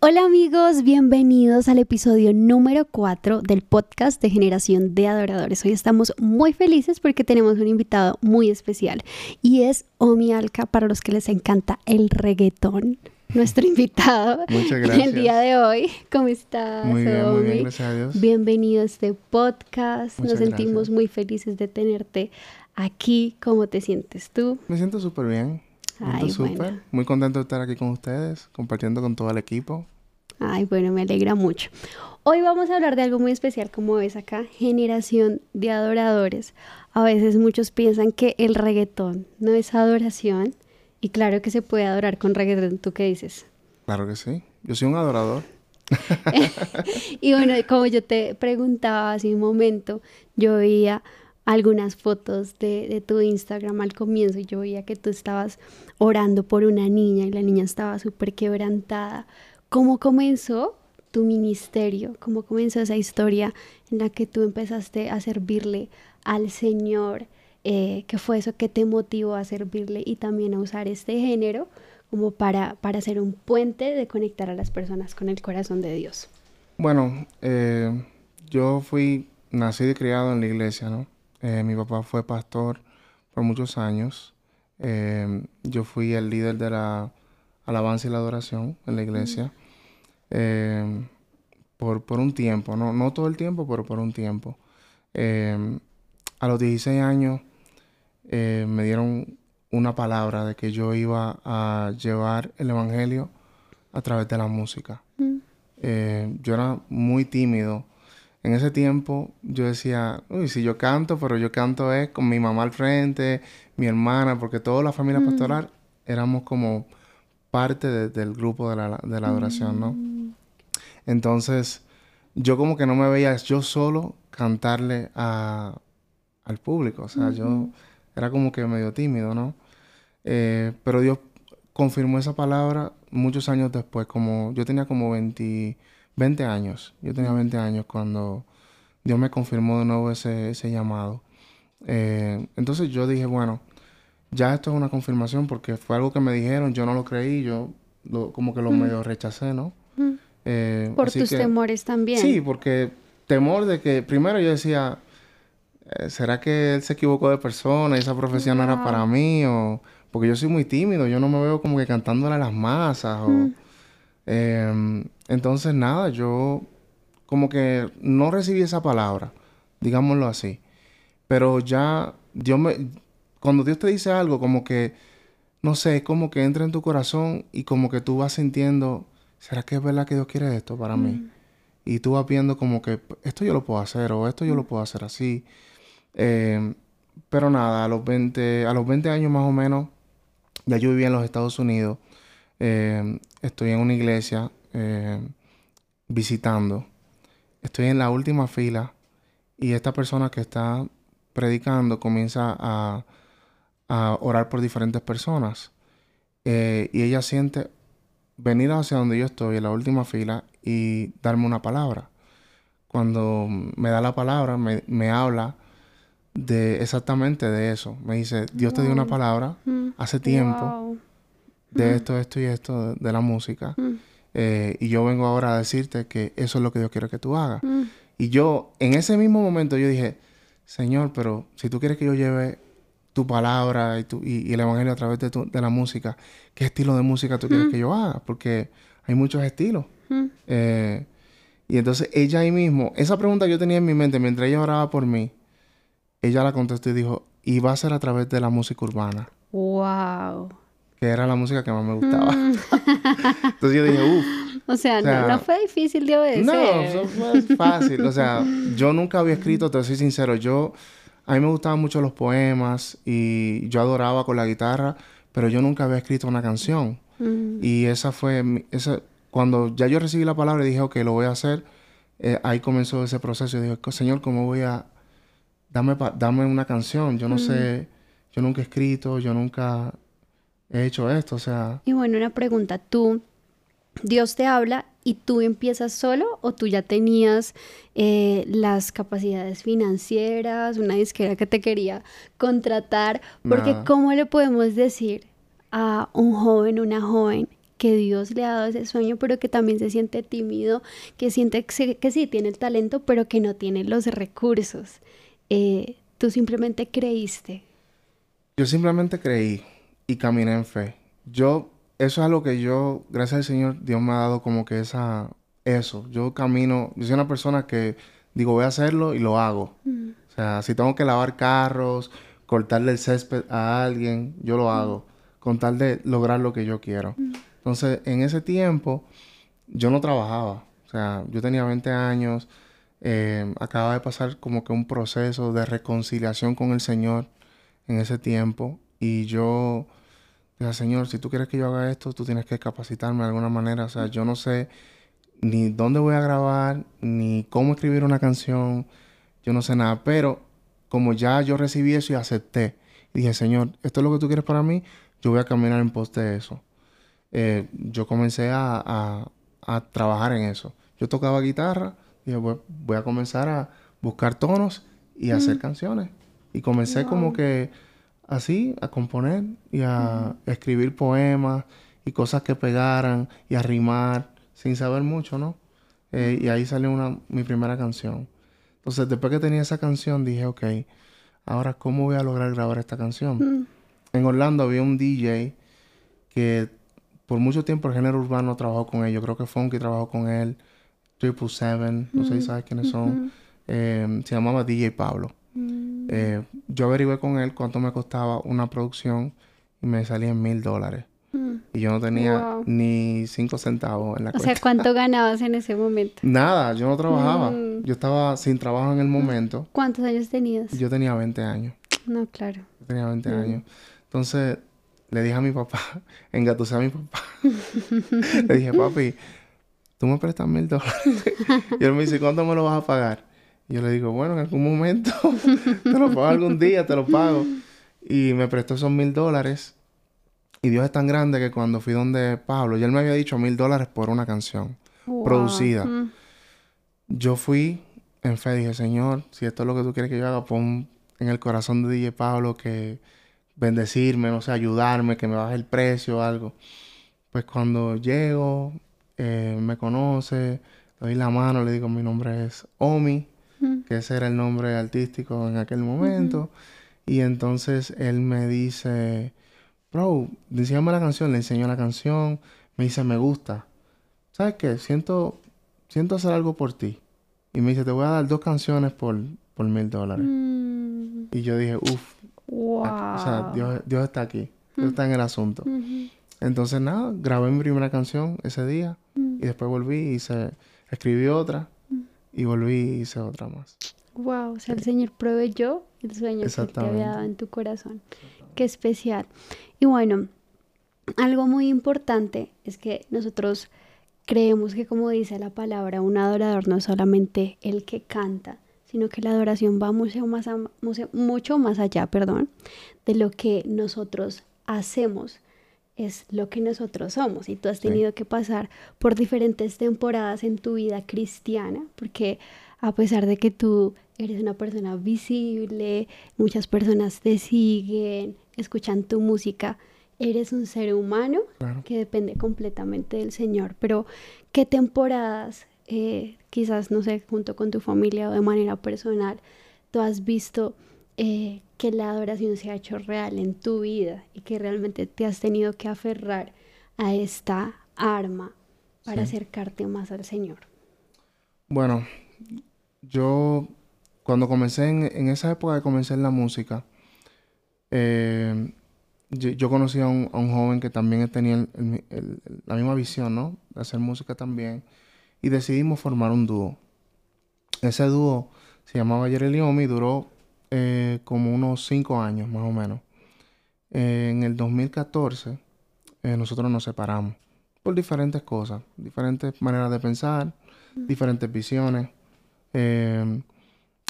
Hola amigos, bienvenidos al episodio número 4 del podcast de Generación de Adoradores. Hoy estamos muy felices porque tenemos un invitado muy especial y es Omi Alca para los que les encanta el reggaetón. Nuestro invitado Muchas gracias. el día de hoy. ¿Cómo estás? Muy bien, muy bien, Omi? gracias a Dios. Bienvenido a este podcast. Muchas Nos sentimos gracias. muy felices de tenerte aquí. ¿Cómo te sientes tú? Me siento súper bien. Ay, súper. bueno. Muy contento de estar aquí con ustedes, compartiendo con todo el equipo. Ay, bueno, me alegra mucho. Hoy vamos a hablar de algo muy especial, como ves acá, generación de adoradores. A veces muchos piensan que el reggaetón no es adoración y claro que se puede adorar con reggaetón. ¿Tú qué dices? Claro que sí. Yo soy un adorador. Y bueno, como yo te preguntaba hace un momento, yo veía algunas fotos de, de tu Instagram al comienzo y yo veía que tú estabas orando por una niña y la niña estaba súper quebrantada. ¿Cómo comenzó tu ministerio? ¿Cómo comenzó esa historia en la que tú empezaste a servirle al Señor? Eh, ¿Qué fue eso que te motivó a servirle y también a usar este género como para, para ser un puente de conectar a las personas con el corazón de Dios? Bueno, eh, yo fui nacido y criado en la iglesia, ¿no? Eh, mi papá fue pastor por muchos años. Eh, yo fui el líder de la alabanza y la adoración en la iglesia. Eh, por, por un tiempo, no, no todo el tiempo, pero por un tiempo. Eh, a los 16 años eh, me dieron una palabra de que yo iba a llevar el evangelio a través de la música. Mm. Eh, yo era muy tímido. En ese tiempo yo decía, uy, si yo canto, pero yo canto es con mi mamá al frente, mi hermana, porque toda la familia pastoral éramos como parte de- del grupo de la, de la adoración, ¿no? Entonces, yo como que no me veía yo solo cantarle a, al público. O sea, yo era como que medio tímido, ¿no? Eh, pero Dios confirmó esa palabra muchos años después, como yo tenía como 20, 20 años. Yo tenía 20 años cuando Dios me confirmó de nuevo ese, ese llamado. Eh, entonces yo dije, bueno, ya esto es una confirmación porque fue algo que me dijeron, yo no lo creí, yo lo- como que lo medio rechacé, ¿no? Mm. Eh, Por tus que- temores también. Sí, porque temor de que primero yo decía, eh, ¿será que él se equivocó de persona y esa profesión no era para mí? O, porque yo soy muy tímido, yo no me veo como que cantándole a las masas. O, Mm. Entonces, nada, yo como que no recibí esa palabra, digámoslo así. Pero ya, Dios me, cuando Dios te dice algo, como que, no sé, es como que entra en tu corazón y como que tú vas sintiendo, ¿será que es verdad que Dios quiere esto para mí? Y tú vas viendo como que esto yo lo puedo hacer o esto yo lo puedo hacer así. Eh, pero nada, a los 20, a los 20 años más o menos, ya yo vivía en los Estados Unidos. Eh, estoy en una iglesia eh, visitando. Estoy en la última fila y esta persona que está predicando comienza a, a orar por diferentes personas. Eh, y ella siente venir hacia donde yo estoy, en la última fila, y darme una palabra. Cuando me da la palabra, me, me habla de exactamente de eso. Me dice, Dios te dio una Wow. palabra Mm. hace tiempo Wow. de esto, esto y esto, de, de la música. Mm. Eh, y yo vengo ahora a decirte que eso es lo que Dios quiere que tú hagas. Mm. Y yo, en ese mismo momento, yo dije, Señor, pero si tú quieres que yo lleve tu palabra y, tu, y, y el evangelio a través de, tu- de la música, ¿qué estilo de música tú quieres que yo haga? Porque hay muchos estilos. Mm. Eh, y entonces ella ahí mismo, esa pregunta que yo tenía en mi mente mientras ella oraba por mí, ella la contestó y dijo, y va a ser a través de la música urbana, Wow. Que era la música que más me gustaba. Mm. entonces yo dije, uff. O sea, O sea, no, no fue difícil de obedecer. No, eso fue fácil. O sea, yo nunca había escrito, te soy sincero. Yo, a mí me gustaban mucho los poemas y yo adoraba con la guitarra, pero yo nunca había escrito una canción. Mm. Y esa fue, mi- esa, cuando ya yo recibí la palabra y dije, ok, lo voy a hacer, eh, ahí comenzó ese proceso. Y dije, Señor, ¿cómo voy a, dame, dame una canción? Yo no sé, yo nunca he escrito, yo nunca he hecho esto, o sea... Y bueno, una pregunta. ¿Tú, Dios te habla y tú empiezas solo o tú ya tenías eh, las capacidades financieras, una disquera que te quería contratar? Porque. ¿cómo le podemos decir a un joven, una joven que Dios le ha dado ese sueño, pero que también se siente tímido, que siente que, sí tiene el talento, pero que no tiene los recursos. Eh, tú simplemente creíste. Yo simplemente creí y caminé en fe. Yo, eso es algo que yo, gracias al Señor, Dios me ha dado como que esa, eso. Yo camino, yo soy una persona que digo, voy a hacerlo y lo hago. Mm. O sea, si tengo que lavar carros, cortarle el césped a alguien, yo lo hago, con tal de lograr lo que yo quiero. Mm. Entonces, en ese tiempo, yo no trabajaba. O sea, yo tenía 20 años, eh, acababa de pasar como que un proceso de reconciliación con el Señor en ese tiempo. Y yo Señor, si tú quieres que yo haga esto, tú tienes que capacitarme de alguna manera. O sea, yo no sé ni dónde voy a grabar, ni cómo escribir una canción. Yo no sé nada. Pero como ya yo recibí eso y acepté, dije, Señor, esto es lo que tú quieres para mí, yo voy a caminar en pos de eso. Eh, yo comencé a, trabajar en eso. Yo tocaba guitarra, y dije, voy, a comenzar a buscar tonos y a hacer canciones. Y comencé como que así, a componer y a escribir poemas y cosas que pegaran y a rimar sin saber mucho, ¿no? Eh, y ahí salió una, mi primera canción. Entonces, después que tenía esa canción, dije, ok, ahora, ¿cómo voy a lograr grabar esta canción? Mm. En Orlando había un DJ que por mucho tiempo el género urbano trabajó con él. Yo creo que Funky trabajó con él. Triple Seven, no sé si mm. sabes quiénes son. Eh, se llamaba DJ Pablo. Eh, yo averigué con él cuánto me costaba una producción y me salía en mil dólares. Mm. Y yo no tenía ni cinco centavos en la cuenta. O sea, ¿cuánto ganabas en ese momento? Nada, yo no trabajaba. Mm. Yo estaba sin trabajo en el momento. ¿Cuántos años tenías? Yo tenía 20 años. No, claro. Yo tenía 20 mm. años. Entonces, le dije a mi papá, engatusé a mi papá. le dije, papi, tú me prestas mil dólares. y él me dice, ¿cuánto me lo vas a pagar? Yo le digo, bueno, en algún momento, te lo pago algún día, te lo pago. Y me prestó esos mil dólares. Y Dios es tan grande que cuando fui donde Pablo, ya él me había dicho mil dólares por una canción producida. Mm. Yo fui en fe, dije, Señor, si esto es lo que tú quieres que yo haga, pon en el corazón de DJ Pablo que bendecirme, no sé, ayudarme, que me baje el precio o algo. Pues cuando llego, eh, me conoce, le doy la mano, le digo, mi nombre es Omi. Que ese era el nombre artístico en aquel momento. Y entonces él me dice, bro, enséñame la canción, le enseño la canción, me dice, me gusta. ¿Sabes qué? Siento, siento hacer algo por ti. Y me dice, te voy a dar dos canciones por, por mil dólares. Mm. Y yo dije, uff. Wow. O sea, Dios, está aquí. Dios mm. está en el asunto. Entonces, nada, grabé mi primera canción ese día. Mm. Y después volví y hice, escribí otra. Y volví y hice otra más. Wow, o sea, el Señor proveyó el sueño que te había dado en tu corazón. Qué especial. Y bueno, algo muy importante es que nosotros creemos que como dice la palabra, un adorador no es solamente el que canta, sino que la adoración va mucho más, mucho más allá, perdón, de lo que nosotros hacemos es lo que nosotros somos. Y tú has tenido que pasar por diferentes temporadas en tu vida cristiana porque a pesar de que tú eres una persona visible, muchas personas te siguen, escuchan tu música, eres un ser humano que depende completamente del Señor. Pero, ¿qué temporadas, eh, quizás, no sé, junto con tu familia o de manera personal, tú has visto eh, que la adoración se ha hecho real en tu vida y que realmente te has tenido que aferrar a esta arma para acercarte más al Señor? Bueno, yo cuando comencé en, en esa época de comencé en la música, eh, yo, conocí a un, joven que también tenía la misma visión, ¿no? De hacer música también. Y decidimos formar un dúo. Ese dúo se llamaba Yereliomi y duró eh, como unos cinco años más o menos. Eh, en el 2014 nosotros nos separamos por diferentes cosas, diferentes maneras de pensar, diferentes visiones.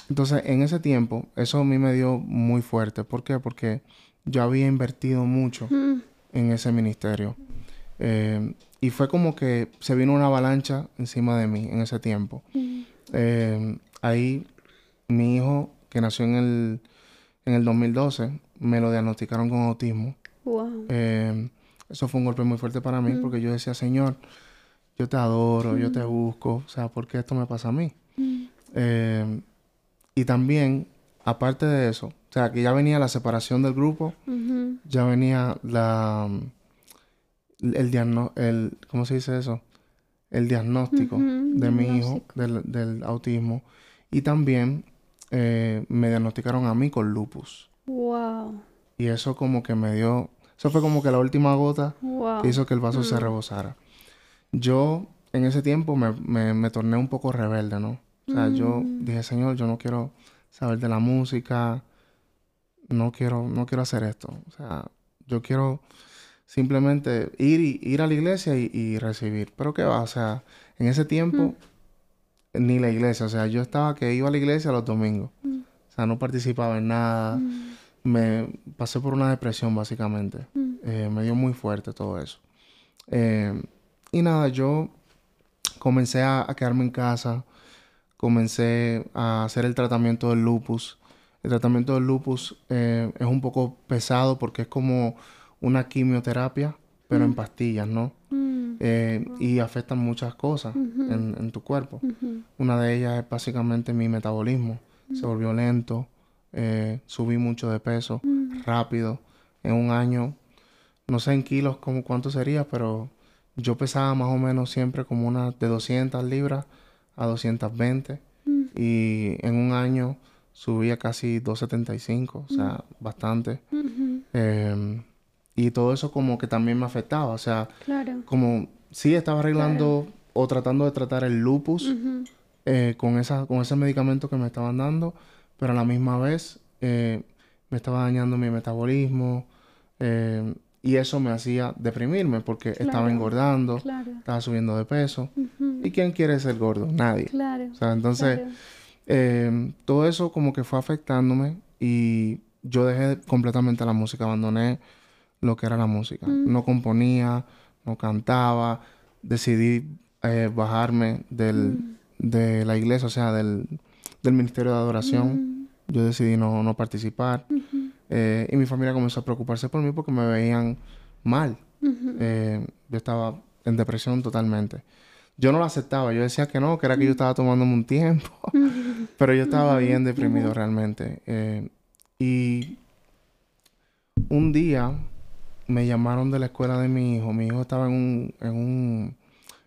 Entonces, en ese tiempo, eso a mí me dio muy fuerte. ¿Por qué? Porque yo había invertido mucho mm. en ese ministerio. Eh, y fue como que se vino una avalancha encima de mí en ese tiempo. Mm. Eh, ahí mi hijo, que nació en el, en el 2012, me lo diagnosticaron con autismo. Wow. Eh, eso fue un golpe muy fuerte para mí Mm. porque yo decía, Señor, yo te adoro, yo te Mm. busco, o sea, ¿por qué esto me pasa a mí? Mm. Eh, y también, aparte de eso, o sea, que ya venía la separación del grupo, ya venía la el diagnóstico, el, ¿cómo se dice eso? El diagnóstico de mi hijo del, del autismo y también eh, me diagnosticaron a mí con lupus Wow. y eso como que me dio, eso fue como que la última gota Wow. que hizo que el vaso se Mm. rebosara. Yo en ese tiempo me, me, me torné un poco rebelde, ¿no? O sea, yo Mm. dije, Señor, yo no quiero saber de la música, no quiero, no quiero hacer esto. O sea, yo quiero simplemente ir y ir a la iglesia y, y recibir. Pero qué va, o sea, en ese tiempo ni la iglesia, o sea, yo estaba que iba a la iglesia los domingos. Mm. O sea, no participaba en nada. Mm. Me pasé por una depresión básicamente. Mm. Eh, me dio muy fuerte todo eso. Eh, y nada, yo comencé a, a quedarme en casa, comencé a hacer el tratamiento del lupus. El tratamiento del lupus eh, es un poco pesado porque es como una quimioterapia, pero en pastillas, ¿no? Eh, y afectan muchas cosas en, en tu cuerpo. Una de ellas es básicamente mi metabolismo. Se volvió lento, eh, subí mucho de peso rápido. En un año, no sé en kilos como cuánto sería, pero yo pesaba más o menos siempre como unas de 200 libras a 220. Mm. Y en un año subía casi 275, o sea, bastante. Eh, y todo eso como que también me afectaba, o sea, Claro. como sí estaba arreglando o tratando de tratar el lupus eh, con, esa, con ese medicamento que me estaban dando, pero a la misma vez eh, me estaba dañando mi metabolismo eh, y eso me hacía deprimirme porque estaba engordando, Claro. estaba subiendo de peso. ¿Y quién quiere ser gordo? Nadie. Claro. O sea, entonces todo eso como que fue afectándome y yo dejé completamente la música, abandoné lo que era la música. Mm. No componía, no cantaba, decidí eh, bajarme del, de la iglesia, o sea, del, del ministerio de adoración. Mm. Yo decidí no, no participar eh, y mi familia comenzó a preocuparse por mí porque me veían mal. Eh, yo estaba en depresión totalmente. Yo no lo aceptaba, yo decía que no, que era que yo estaba tomándome un tiempo, pero yo estaba bien deprimido realmente. Y un día me llamaron de la escuela de mi hijo, mi hijo estaba en un, en un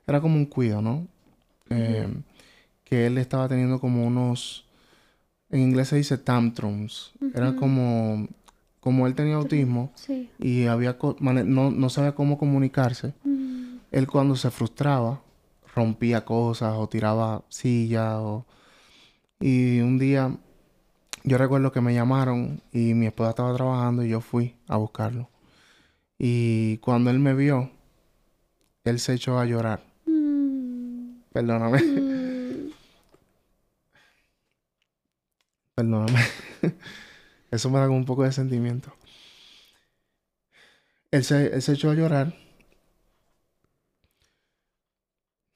era como un cuido, ¿no? Eh, que él estaba teniendo como unos, en inglés se dice tantrums, era como, como él tenía autismo Sí. y había no, no sabía cómo comunicarse. Mm. Él cuando se frustraba, rompía cosas o tiraba sillas o... Y un día yo recuerdo que me llamaron y mi esposa estaba trabajando y yo fui a buscarlo. Y cuando él me vio, él se echó a llorar. Mm. Perdóname, Mm. perdóname. Eso me da como un poco de sentimiento. Él se, él se echó a llorar.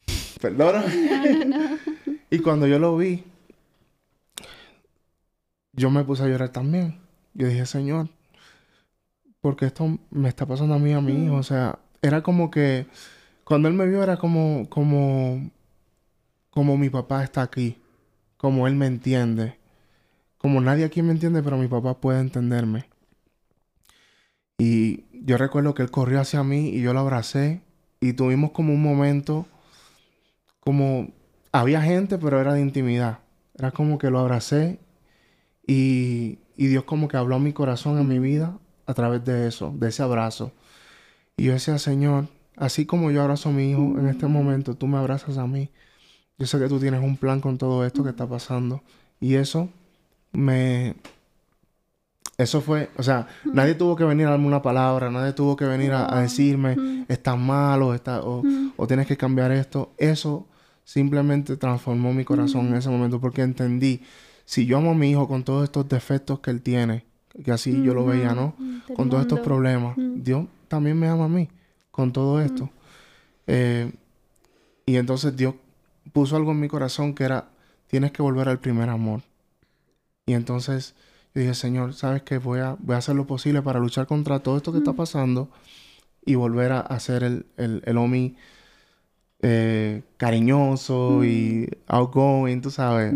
Perdóname. No, no, no. Y cuando yo lo vi, yo me puse a llorar también. Yo dije, Señor, porque esto me está pasando a mí, a mi hijo. O sea, era como que cuando él me vio era como, como, como mi papá está aquí, como él me entiende, como nadie aquí me entiende, pero mi papá puede entenderme. Y yo recuerdo que él corrió hacia mí y yo lo abracé y tuvimos como un momento, como había gente, pero era de intimidad. Era como que lo abracé y, y Dios como que habló a mi corazón, a mi vida, a través de eso, de ese abrazo. Y yo decía, Señor, así como yo abrazo a mi hijo en este momento, tú me abrazas a mí. Yo sé que tú tienes un plan con todo esto que está pasando. Y eso me... Eso fue, o sea, nadie tuvo que venir a darme una palabra, nadie tuvo que venir a, a decirme, estás mal o, está, o, o tienes que cambiar esto. Eso simplemente transformó mi corazón en ese momento porque entendí, si yo amo a mi hijo con todos estos defectos que él tiene, que así yo lo veía, ¿no? Mm, del Con todos estos problemas, Mm. Dios también me ama a mí con todo esto. Eh, y entonces Dios puso algo en mi corazón que era, tienes que volver al primer amor. Y entonces yo dije, Señor, ¿sabes qué? Voy a, voy a hacer lo posible para luchar contra todo esto que está pasando y volver a, ser el, el, el Omi eh, cariñoso y outgoing, tú sabes.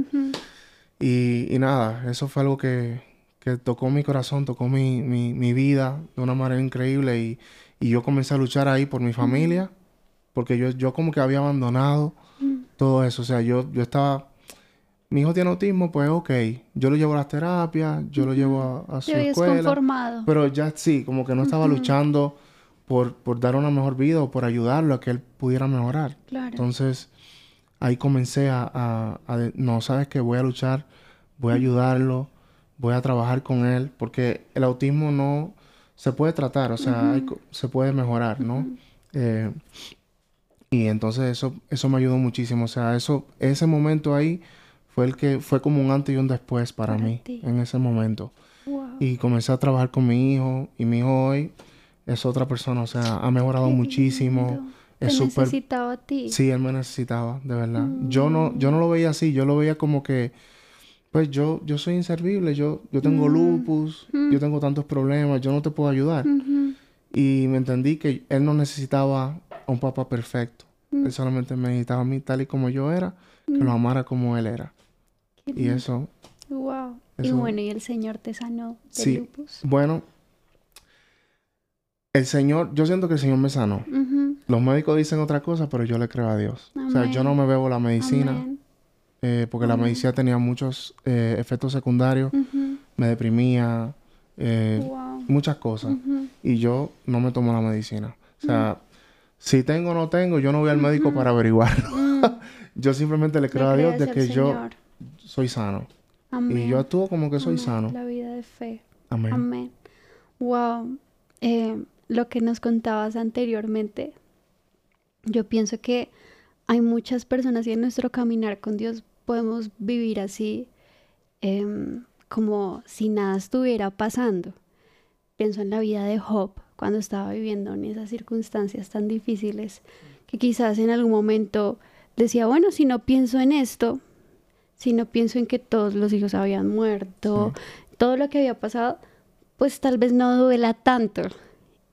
y, y, nada, eso fue algo que, que tocó mi corazón, tocó mi, mi, mi, vida de una manera increíble y, y, yo comencé a luchar ahí por mi familia, porque yo, yo como que había abandonado todo eso, o sea, yo, yo estaba... Mi hijo tiene autismo, pues ok, yo lo llevo a las terapias, yo lo llevo a, a su escuela. Conformado. Pero ya sí, como que no estaba luchando por, por dar una mejor vida o por ayudarlo a que él pudiera mejorar. Claro. Entonces, ahí comencé a, a, a, no, sabes que voy a luchar, voy a ayudarlo, voy a trabajar con él, porque el autismo no se puede tratar, o sea, hay, se puede mejorar, ¿no? eh, y entonces eso, eso me ayudó muchísimo, o sea, eso, ese momento ahí fue el que fue como un antes y un después para, para mí, ti. en ese momento. Wow. Y comencé a trabajar con mi hijo, y mi hijo hoy es otra persona, o sea, ha mejorado Qué muchísimo. Lindo. Es Te super... necesitaba a ti. Sí, él me necesitaba, de verdad. Mm. Yo no, yo no lo veía así, yo lo veía como que, pues yo, yo soy inservible, yo, yo tengo mm. lupus, mm. yo tengo tantos problemas, yo no te puedo ayudar. Mm -hmm. Y me entendí que él no necesitaba a un papá perfecto. Él solamente me necesitaba a mí tal y como yo era, que lo amara como él era. Qué y eso. Wow. Eso, y bueno, y el Señor te sanó de sí. lupus. Bueno, el Señor, yo siento que el Señor me sanó. Uh -huh. Los médicos dicen otra cosa, pero yo le creo a Dios. Amén. O sea, yo no me bebo la medicina. Eh, porque la medicina tenía muchos eh, efectos secundarios. Uh -huh. Me deprimía. Eh, wow. Muchas cosas. Y yo no me tomo la medicina. O sea, si tengo o no tengo, yo no voy al médico para averiguarlo. Yo simplemente le creo Le a Dios de que Señor. yo soy sano. Amén. Y yo actúo como que soy Amén. sano. La vida de fe. Amén. Amén. Wow. Lo que nos contabas anteriormente, yo pienso que hay muchas personas y en nuestro caminar con Dios podemos vivir así, eh, como si nada estuviera pasando. Pienso en la vida de Job cuando estaba viviendo en esas circunstancias tan difíciles, que quizás en algún momento decía, bueno, si no pienso en esto, si no pienso en que todos los hijos habían muerto, sí. todo lo que había pasado, pues tal vez no duela tanto.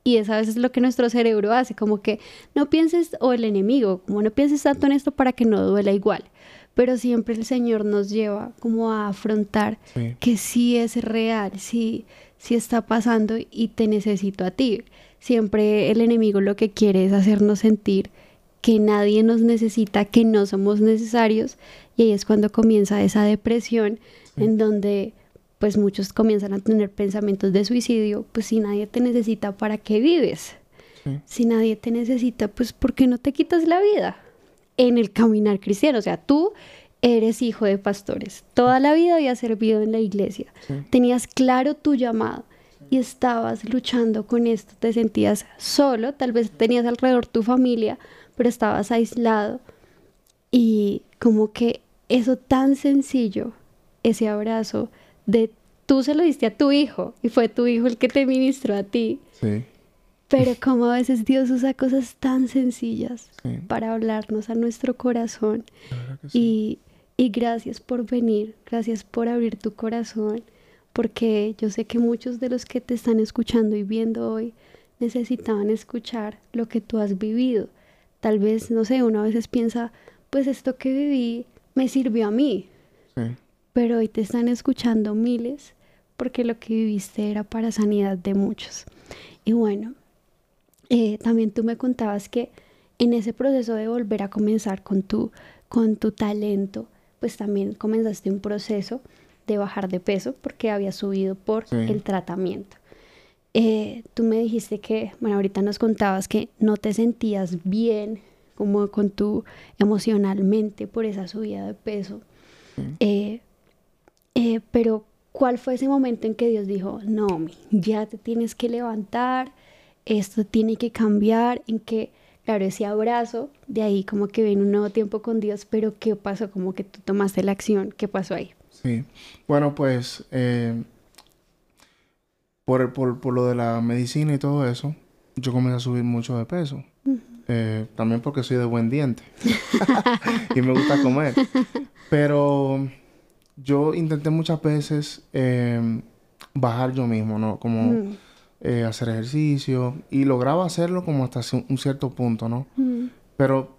Y esa vez es lo que nuestro cerebro hace, como que no pienses, o el enemigo, como no pienses tanto en esto para que no duela igual. Pero siempre el Señor nos lleva como a afrontar sí. que sí es real, sí, sí está pasando y te necesito a ti. Siempre el enemigo lo que quiere es hacernos sentir que nadie nos necesita, que no somos necesarios. Y ahí es cuando comienza esa depresión sí. en donde pues muchos comienzan a tener pensamientos de suicidio, pues si nadie te necesita, ¿para qué vives? Sí. Si nadie te necesita, pues ¿por qué no te quitas la vida? En el caminar cristiano, o sea, tú eres hijo de pastores, toda la vida habías servido en la iglesia, sí. tenías claro tu llamado y estabas luchando con esto, te sentías solo, tal vez tenías alrededor tu familia, pero estabas aislado y como que eso tan sencillo, ese abrazo, de tú se lo diste a tu hijo y fue tu hijo el que te ministró a ti. Sí. Pero como a veces Dios usa cosas tan sencillas sí. para hablarnos a nuestro corazón. Sí. Y, y gracias por venir, gracias por abrir tu corazón, porque yo sé que muchos de los que te están escuchando y viendo hoy necesitaban escuchar lo que tú has vivido. Tal vez, no sé, uno a veces piensa, pues esto que viví me sirvió a mí. Sí pero hoy te están escuchando miles porque lo que viviste era para sanidad de muchos. Y bueno, eh, también tú me contabas que en ese proceso de volver a comenzar con tu, con tu talento, pues también comenzaste un proceso de bajar de peso porque había subido por sí. el tratamiento. Eh, tú me dijiste que, bueno, ahorita nos contabas que no te sentías bien como con tu emocionalmente por esa subida de peso. Sí. Eh, eh, pero, ¿cuál fue ese momento en que Dios dijo, no, ya te tienes que levantar, esto tiene que cambiar, en que, claro, ese abrazo, de ahí como que viene un nuevo tiempo con Dios, pero ¿qué pasó? Como que tú tomaste la acción, ¿qué pasó ahí? Sí, bueno, pues, eh, por, por, por, lo de la medicina y todo eso, yo comencé a subir mucho de peso. Uh -huh. eh, también porque soy de buen diente y me gusta comer. Pero yo intenté muchas veces eh, bajar yo mismo, ¿no? Como. Eh, hacer ejercicio y lograba hacerlo como hasta un cierto punto, ¿no? Mm. Pero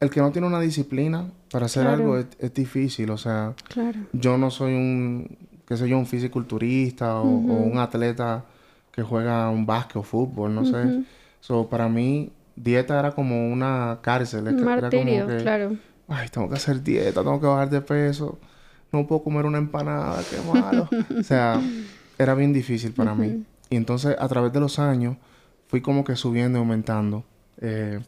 el que no tiene una disciplina para hacer algo es, difícil, o sea, claro. yo no soy un, qué sé yo, un fisiculturista o, un atleta que juega un básquet o fútbol, no sé. So, para mí, dieta era como una cárcel. Un martirio, claro. Ay, tengo que hacer dieta, tengo que bajar de peso. No puedo comer una empanada, qué malo. o sea, era bien difícil para mí. Y entonces, a través de los años, fui como que subiendo y aumentando. Eh,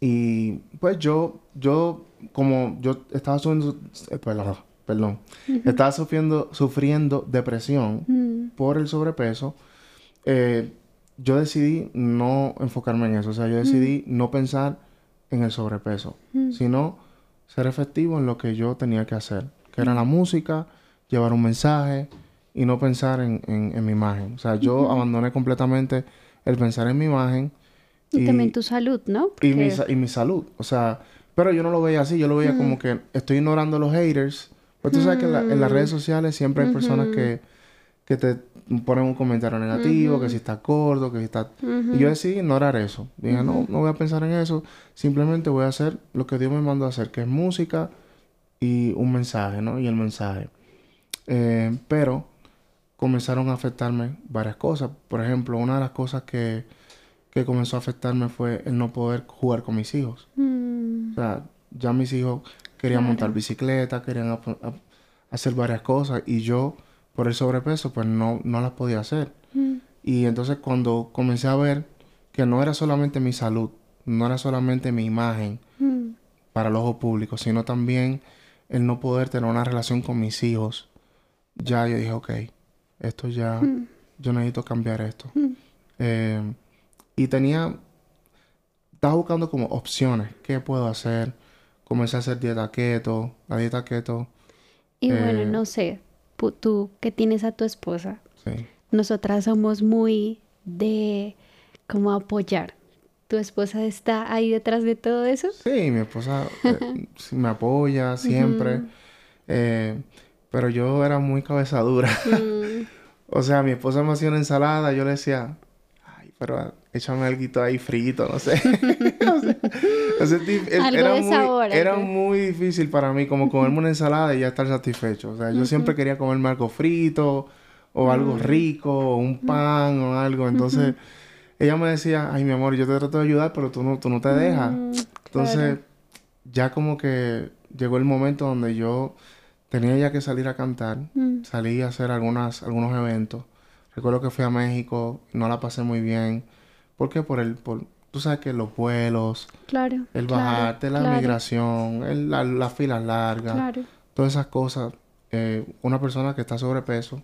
y pues yo, yo, como yo estaba sufriendo, eh, perdón, perdón, estaba sufriendo, sufriendo depresión por el sobrepeso, eh, yo decidí no enfocarme en eso. O sea, yo decidí no pensar en el sobrepeso, sino ser efectivo en lo que yo tenía que hacer, que era la música, llevar un mensaje y no pensar en, en, mi imagen. O sea, yo abandoné completamente el pensar en mi imagen. Y, también tu salud, ¿no? Y, mi, y mi salud. O sea, pero yo no lo veía así, yo lo veía como que estoy ignorando a los haters. Pues tú sabes que en, las redes sociales siempre hay personas que, que te ponen un comentario negativo, que si está gordo, que si está... Y yo decidí ignorar eso. Dije, no, no voy a pensar en eso. Simplemente voy a hacer lo que Dios me mandó a hacer, que es música y un mensaje, ¿no? Y el mensaje. Eh, pero comenzaron a afectarme varias cosas. Por ejemplo, una de las cosas que, que comenzó a afectarme fue el no poder jugar con mis hijos. Mm. O sea, ya mis hijos querían montar bicicleta, querían hacer varias cosas y yo por el sobrepeso, pues no, no las podía hacer. Mm. Y entonces cuando comencé a ver que no era solamente mi salud, no era solamente mi imagen mm. para el ojo público, sino también el no poder tener una relación con mis hijos, ya yo dije, ok, esto ya, mm. yo necesito cambiar esto. Eh, y tenía, estaba buscando como opciones, ¿qué puedo hacer? Comencé a hacer dieta keto, la dieta keto. Y bueno, eh, no sé, tú que tienes a tu esposa, sí. nosotras somos muy de como apoyar. ¿Tu esposa está ahí detrás de todo eso? Sí, mi esposa eh, me apoya siempre. Eh, pero yo era muy cabezadura. Mm. o sea, mi esposa me hacía una ensalada, yo le decía, ay, pero échame algo ahí frito, no sé. era, muy, era muy difícil para mí como comerme una ensalada y ya estar satisfecho. O sea, yo siempre quería comerme algo frito o algo rico o un pan o algo. Entonces, ella me decía, ay, mi amor, yo te trato de ayudar, pero tú no, tú no te dejas. Entonces, ya como que llegó el momento donde yo tenía ya que salir a cantar. Salí a hacer algunas, algunos eventos. Recuerdo que fui a México, no la pasé muy bien. ¿Por qué? Por el, por, tú sabes que los vuelos, claro, el bajarte, la migración, el, la, las filas largas, todas esas cosas, eh, una persona que está sobrepeso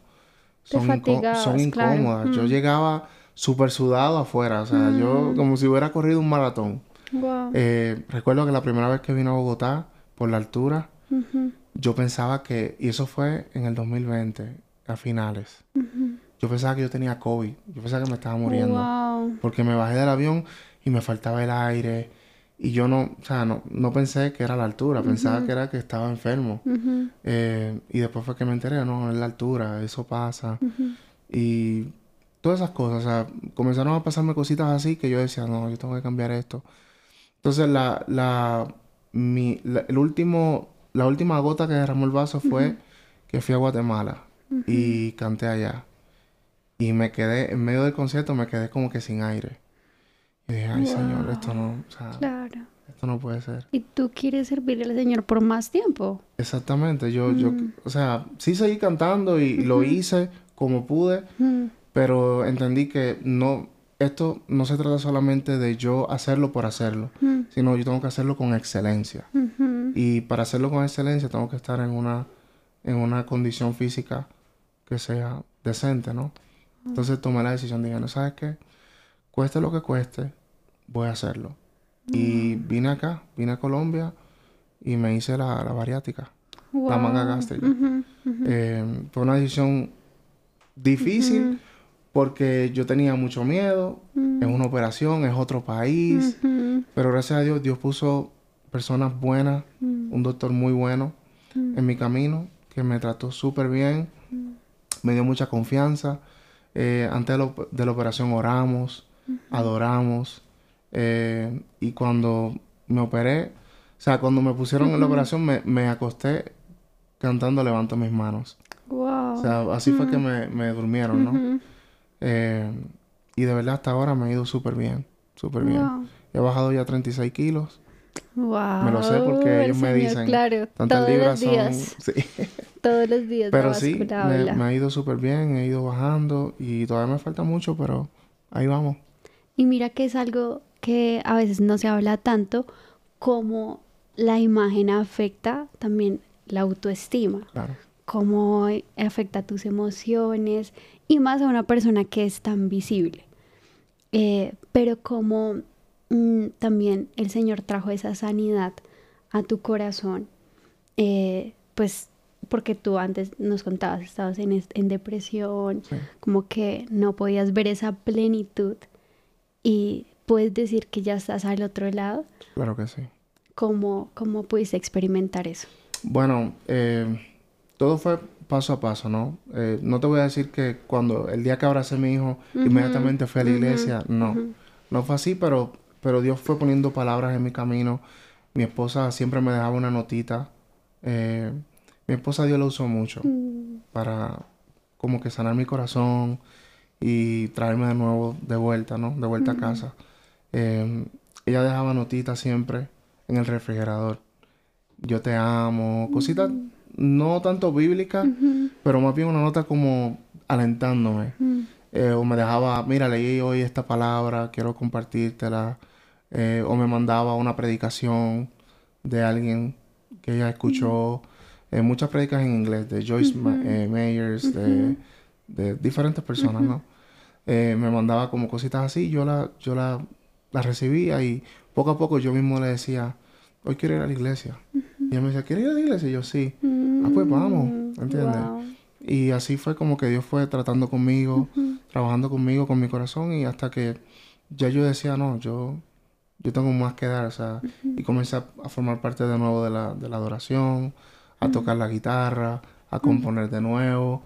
son, son incómodas. Yo mm. llegaba súper sudado afuera, o sea, yo mm. como si hubiera corrido un maratón. Wow. Eh, recuerdo que la primera vez que vine a Bogotá, por la altura, yo pensaba que, y eso fue en el 2020, a finales. Yo pensaba que yo tenía COVID. Yo pensaba que me estaba muriendo. Wow. Porque me bajé del avión y me faltaba el aire. Y yo no, o sea, no, no pensé que era la altura, pensaba que era que estaba enfermo. Eh, y después fue que me enteré, no, es la altura, eso pasa. Y todas esas cosas, o sea, comenzaron a pasarme cositas así que yo decía, no, yo tengo que cambiar esto. Entonces, la, la, mi, el último, la última gota que derramó el vaso fue que fui a Guatemala y canté allá. Y me quedé, en medio del concierto, me quedé como que sin aire. Y dije, ay, Señor, esto no, o sea, claro. esto no puede ser. ¿Y tú quieres servir al Señor por más tiempo? Exactamente, yo, yo, o sea, sí seguí cantando y lo hice como pude, pero entendí que no, esto no se trata solamente de yo hacerlo por hacerlo, sino yo tengo que hacerlo con excelencia. Y para hacerlo con excelencia tengo que estar en una, en una condición física que sea decente, ¿no? Entonces tomé la decisión, dije, ¿no sabes qué? Cueste lo que cueste, voy a hacerlo. Y mm. vine acá, vine a Colombia y me hice la, la bariátrica, la manga gástrica. Eh, fue una decisión difícil porque yo tenía mucho miedo, es una operación, es otro país, pero gracias a Dios Dios puso personas buenas, un doctor muy bueno en mi camino que me trató súper bien, me dio mucha confianza. Eh, antes de, la operación oramos, adoramos. Eh, y cuando me operé, o sea, cuando me pusieron en la operación, me, me, acosté cantando Levanto mis manos. Wow. O sea, así fue que me, me durmieron, ¿no? Eh, y de verdad hasta ahora me ha ido súper bien, súper bien. He bajado ya 36 kilos. Wow. Me lo sé porque ellos me dicen. Claro, todos los días. Sí. Todos los días. Pero sí, me, me, ha ido súper bien, he ido bajando y todavía me falta mucho, pero ahí vamos. Y mira que es algo que a veces no se habla tanto como la imagen afecta también la autoestima. Claro. Cómo afecta tus emociones y más a una persona que es tan visible. Eh, pero como mm, también el Señor trajo esa sanidad a tu corazón, eh, pues porque tú antes nos contabas, estabas en, en depresión, como que no podías ver esa plenitud y puedes decir que ya estás al otro lado. Claro que sí. ¿Cómo, cómo pudiste experimentar eso? Bueno, eh, todo fue paso a paso, ¿no? Eh, no te voy a decir que cuando el día que abracé a mi hijo, inmediatamente fui a la iglesia, no. No fue así, pero, pero Dios fue poniendo palabras en mi camino. Mi esposa siempre me dejaba una notita. Eh, mi esposa Dios lo usó mucho mm. para como que sanar mi corazón y traerme de nuevo de vuelta, ¿no? De vuelta a casa. Em, ella dejaba notitas siempre en el refrigerador. Yo te amo, cositas mm. No tanto bíblicas, pero más bien una nota como alentándome. Eh, o me dejaba, mira, leí hoy esta palabra, quiero compartírtela. Eh, o me mandaba una predicación de alguien que ella escuchó eh, muchas predicas en inglés de Joyce eh, Mayers, de, de, diferentes personas, ¿no? Me mandaba como cositas así, yo la, yo la, la, recibía y poco a poco yo mismo le decía, hoy quiero ir a la iglesia. Y ella me decía, ¿quieres ir a la iglesia? Y yo sí. Ah, pues vamos, mm, ¿entiendes? Y así fue como que Dios fue tratando conmigo, trabajando conmigo, con mi corazón y hasta que ya yo decía, no, yo, yo tengo más que dar, o sea, y comencé a, formar parte de nuevo de la, de la adoración, a tocar la guitarra, a componer de nuevo.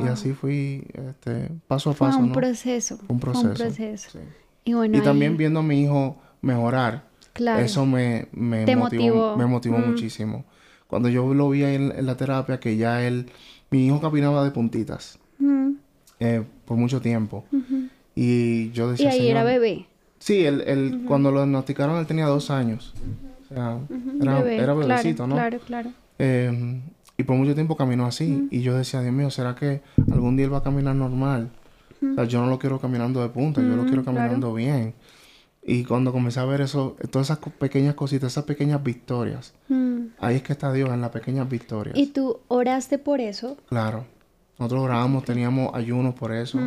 Y así fui este, paso a paso. Fue un proceso. Un proceso. un proceso. Y, bueno, y también viendo a mi hijo mejorar, eso me, me motivó, me motivó muchísimo. Cuando yo lo vi en, en, la terapia, que ya él, mi hijo caminaba de puntitas eh, por mucho tiempo. Y yo decía... Y ahí era bebé. Sí, él, él cuando lo diagnosticaron él tenía dos años. O sea, era, era bebecito, ¿no? Claro, claro. Em, y por mucho tiempo caminó así. Y yo decía, Dios mío, ¿será que algún día él va a caminar normal? O sea, yo no lo quiero caminando de punta, yo lo quiero caminando bien. Y cuando comencé a ver eso, todas esas pequeñas cositas, esas pequeñas victorias, ahí es que está Dios en las pequeñas victorias. ¿Y tú oraste por eso? Claro. Nosotros orábamos, teníamos ayunos por eso,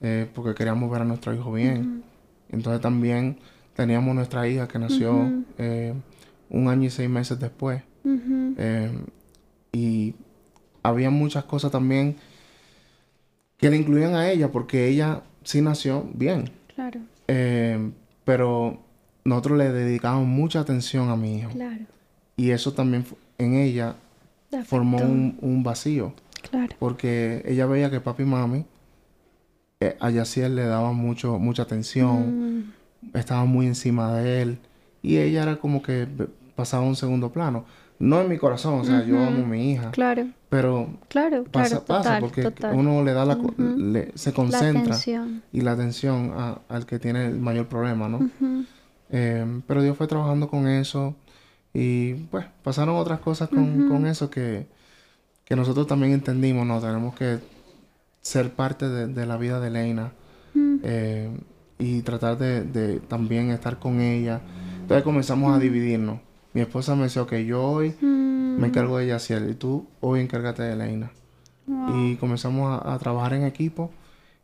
eh, porque queríamos ver a nuestro hijo bien. Entonces también teníamos nuestra hija que nació eh, un año y seis meses después. Em, y había muchas cosas también que le incluían a ella, porque ella sí nació bien. Claro. Pero nosotros le dedicamos mucha atención a mi hijo. Claro. Y eso también en ella formó un, vacío. Claro. Porque ella veía que papi y mami eh, a Yaciel le daban mucho, mucha atención, mm. estaban muy encima de él. Y ella era como que pasaba a un segundo plano no en mi corazón, o sea, yo amo a mi hija. Claro. Pero claro, pasa, pasa porque uno le da la, se concentra y la atención al que tiene el mayor problema, ¿no? Eh, pero Dios fue trabajando con eso y pues pasaron otras cosas con, eso que, que, nosotros también entendimos, ¿no? Tenemos que ser parte de, la vida de Elena eh, y tratar de, de también estar con ella. Entonces comenzamos a dividirnos mi esposa me decía, ok, yo hoy me mm. encargo de Yaciel y tú hoy encárgate de Elena. Y comenzamos a, trabajar en equipo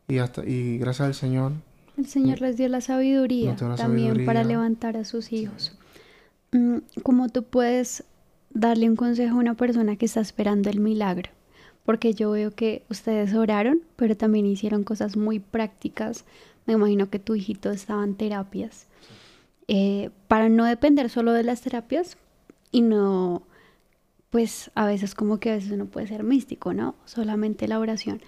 y, hasta, y gracias al Señor. El Señor les dio la sabiduría también para levantar a sus hijos. Mm, ¿Cómo tú puedes darle un consejo a una persona que está esperando el milagro? Porque yo veo que ustedes oraron, pero también hicieron cosas muy prácticas. Me imagino que tu hijito estaba en terapias. Eh, para no depender solo de las terapias y no, pues a veces como que a veces uno puede ser místico, ¿no? Solamente la oración.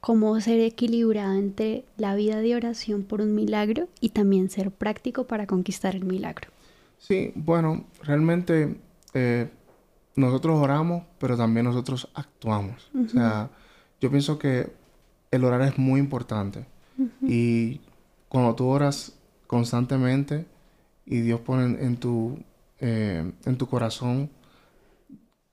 cómo ser equilibrado entre la vida de oración por un milagro y también ser práctico para conquistar el milagro. Sí, bueno, realmente eh, nosotros oramos, pero también nosotros actuamos. O sea, yo pienso que el orar es muy importante. Y cuando tú oras constantemente y Dios pone en, tu, eh, en tu corazón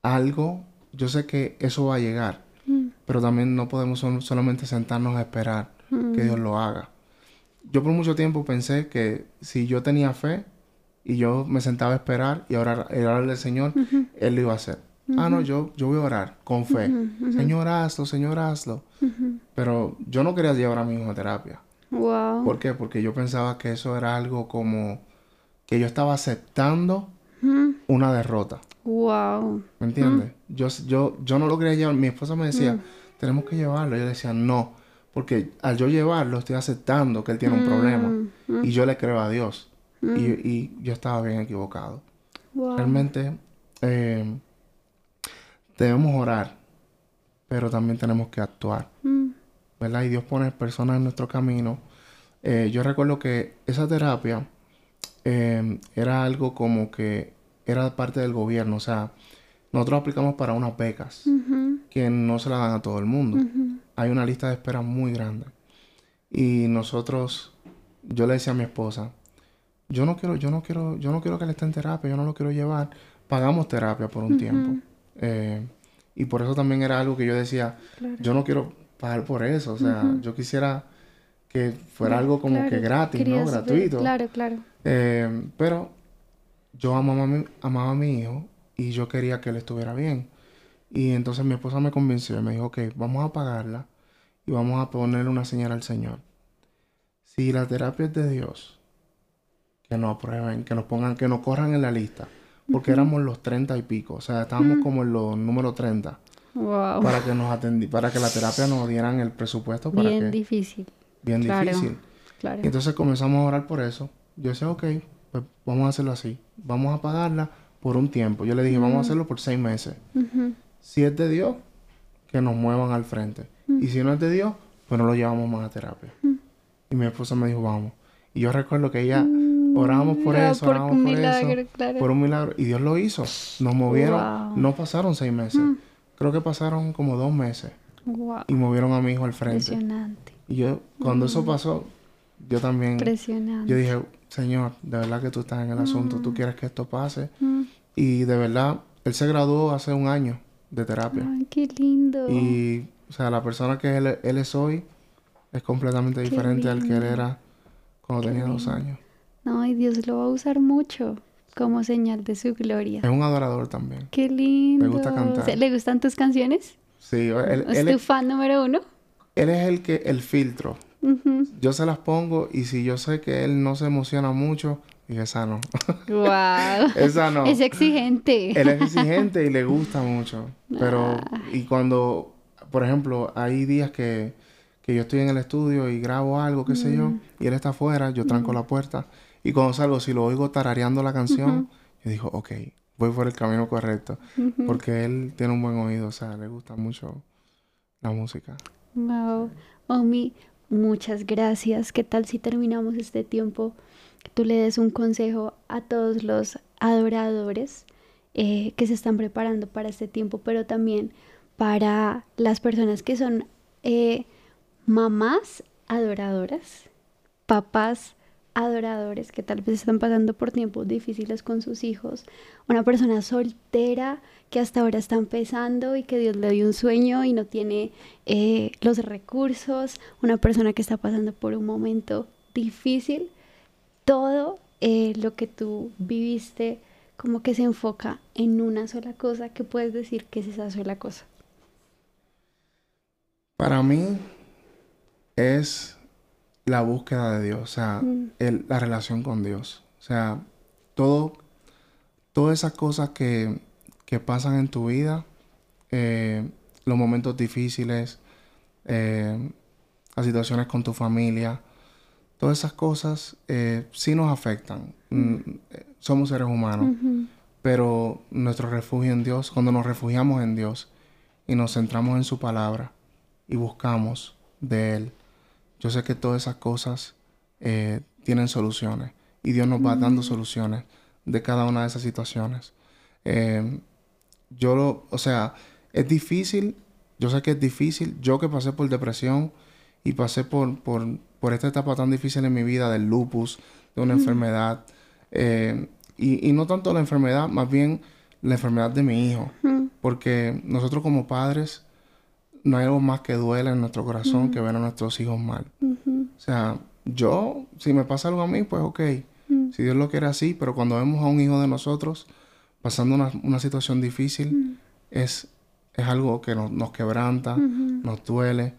algo, yo sé que eso va a llegar. Mm. Pero también no podemos solamente sentarnos a esperar que mm. Dios lo haga. Yo por mucho tiempo pensé que si yo tenía fe y yo me sentaba a esperar y orar, orarle al Señor, Él lo iba a hacer. Ah, no, yo, yo voy a orar con fe. Señor, hazlo, Señor, hazlo. Pero yo no quería llevar a mi hijo a terapia. Wow. ¿Por qué? Porque yo pensaba que eso era algo como que yo estaba aceptando una derrota. Wow. ¿Me entiendes? Yo, yo, yo no lo quería llevar. Mi esposa me decía, tenemos que llevarlo. Yo decía, no. Porque al yo llevarlo, estoy aceptando que él tiene un problema. Y yo le creo a Dios. Y, y, yo estaba bien equivocado. Wow. Realmente eh, debemos orar, pero también tenemos que actuar. ¿Verdad? Y Dios pone personas en nuestro camino. Eh, yo recuerdo que esa terapia eh, era algo como que era parte del gobierno. O sea, nosotros aplicamos para unas becas que no se la dan a todo el mundo. Hay una lista de espera muy grande. Y nosotros, yo le decía a mi esposa, yo no quiero, yo no quiero, yo no quiero que él esté en terapia, yo no lo quiero llevar. Pagamos terapia por un tiempo. Eh, y por eso también era algo que yo decía, yo no quiero pagar por eso, o sea, yo quisiera que fuera algo como que gratis, ¿no? Gratuito. Claro, claro. Eh, pero yo amaba a, mi, amaba a mi hijo y yo quería que él estuviera bien. Y entonces mi esposa me convenció y me dijo, ok, vamos a pagarla y vamos a ponerle una señal al Señor. Si la terapia es de Dios, que nos aprueben, que nos pongan, que nos corran en la lista porque éramos los treinta y pico, o sea, estábamos como en los números 30. Wow. Para que nos atendi para que la terapia nos dieran el presupuesto para Bien difícil. Bien difícil. Claro. Y entonces comenzamos a orar por eso. Yo decía, ok, pues vamos a hacerlo así. Vamos a pagarla por un tiempo. Yo le dije, vamos a hacerlo por seis meses. Si es de Dios, que nos muevan al frente. Y si no es de Dios, pues no lo llevamos más a terapia. Y mi esposa me dijo, vamos. Y yo recuerdo que ella Oramos por eso, por oramos por eso. Por un milagro. Y Dios lo hizo. Nos movieron. No pasaron seis meses. Mm. Creo que pasaron como dos meses. Y movieron a mi hijo al frente. Impresionante. Y yo, cuando eso mm. pasó, yo también. Impresionante. Yo dije, Señor, de verdad que tú estás en el asunto. Tú mm. quieres que esto pase. Y de verdad, él se graduó hace un año de terapia. Ay, qué lindo. Y, o sea, la persona que él, es hoy es completamente diferente al que él era cuando tenía dos años. No, y Dios lo va a usar mucho como señal de su gloria. Es un adorador también. Qué lindo. Me gusta cantar. ¿Le gustan tus canciones? Sí. Él, ¿Es tu fan número uno? Él es el que, el filtro. Yo se las pongo y si yo sé que él no se emociona mucho, dije, esa no. ¡Wow! esa no. Es exigente. Él es exigente y le gusta mucho. Pero, ah. y cuando, por ejemplo, hay días que, que yo estoy en el estudio y grabo algo, qué sé yo, mm. y él está afuera, yo tranco la puerta y cuando salgo, si lo oigo tarareando la canción, yo digo, ok, voy por el camino correcto. Porque él tiene un buen oído, o sea, le gusta mucho la música. Wow. Omi, muchas gracias. ¿Qué tal si terminamos este tiempo? Que tú le des un consejo a todos los adoradores eh, que se están preparando para este tiempo, pero también para las personas que son eh, mamás adoradoras, papás adoradores que tal vez están pasando por tiempos difíciles con sus hijos, una persona soltera que hasta ahora está empezando y que Dios le dio un sueño y no tiene eh, los recursos, una persona que está pasando por un momento difícil, todo eh, lo que tú viviste como que se enfoca en una sola cosa, que puedes decir que es esa sola cosa. Para mí es la búsqueda de Dios, o sea, mm. la relación con Dios. O sea, todo, todas esas cosas que, que pasan en tu vida, eh, los momentos difíciles, eh, las situaciones con tu familia, todas esas cosas eh, sí nos afectan. Mm. Mm, somos seres humanos, pero nuestro refugio en Dios, cuando nos refugiamos en Dios y nos centramos en su palabra y buscamos, de Él. Yo sé que todas esas cosas eh, tienen soluciones y Dios nos va dando soluciones de cada una de esas situaciones. Eh, yo lo, o sea, es difícil, yo sé que es difícil, yo que pasé por depresión y pasé por, por, por esta etapa tan difícil en mi vida del lupus, de una enfermedad, eh, y, y, no tanto la enfermedad, más bien la enfermedad de mi hijo, porque nosotros como padres no hay algo más que duele en nuestro corazón que ver a nuestros hijos mal. O sea, yo, si me pasa algo a mí, pues ok, si Dios lo quiere así, pero cuando vemos a un hijo de nosotros pasando una, una situación difícil, es, es algo que nos, nos quebranta, nos duele.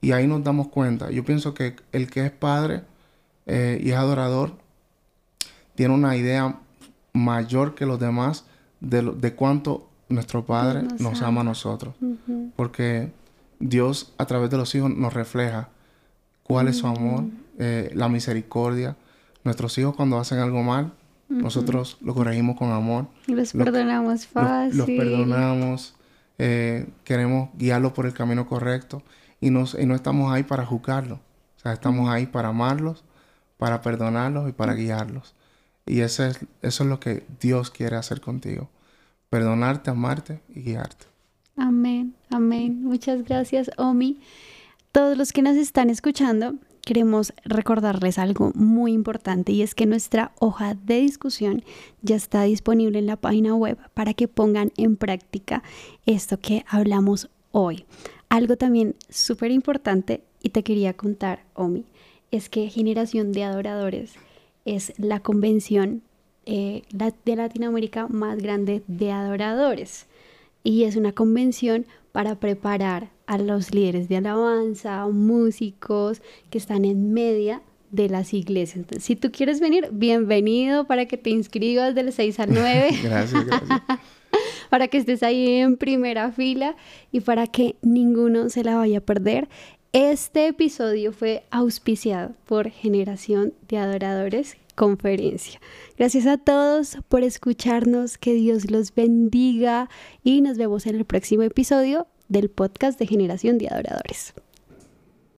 Y ahí nos damos cuenta. Yo pienso que el que es padre eh, y es adorador tiene una idea mayor que los demás de, de cuánto nuestro Padre nos, ama. a nosotros. Porque Dios a través de los hijos nos refleja cuál es su amor, eh, la misericordia. Nuestros hijos cuando hacen algo mal, nosotros lo corregimos con amor. Los perdonamos fácil. Los, perdonamos. Eh, queremos guiarlos por el camino correcto. Y, nos, y no estamos ahí para juzgarlos. O sea, estamos ahí para amarlos, para perdonarlos y para guiarlos. Y eso es, eso es lo que Dios quiere hacer contigo. Perdonarte, amarte y guiarte. Amén, amén. Muchas gracias, Omi. Todos los que nos están escuchando, queremos recordarles algo muy importante y es que nuestra hoja de discusión ya está disponible en la página web para que pongan en práctica esto que hablamos hoy. Algo también súper importante y te quería contar, Omi, es que Generación de Adoradores es la convención eh, de Latinoamérica más grande de adoradores y es una convención para preparar a los líderes de alabanza, músicos que están en media de las iglesias. Entonces, si tú quieres venir, bienvenido para que te inscribas del 6 al 9. gracias, gracias. para que estés ahí en primera fila y para que ninguno se la vaya a perder. Este episodio fue auspiciado por Generación de Adoradores Conferencia. Gracias a todos por escucharnos, que Dios los bendiga y nos vemos en el próximo episodio del podcast de Generación de Adoradores.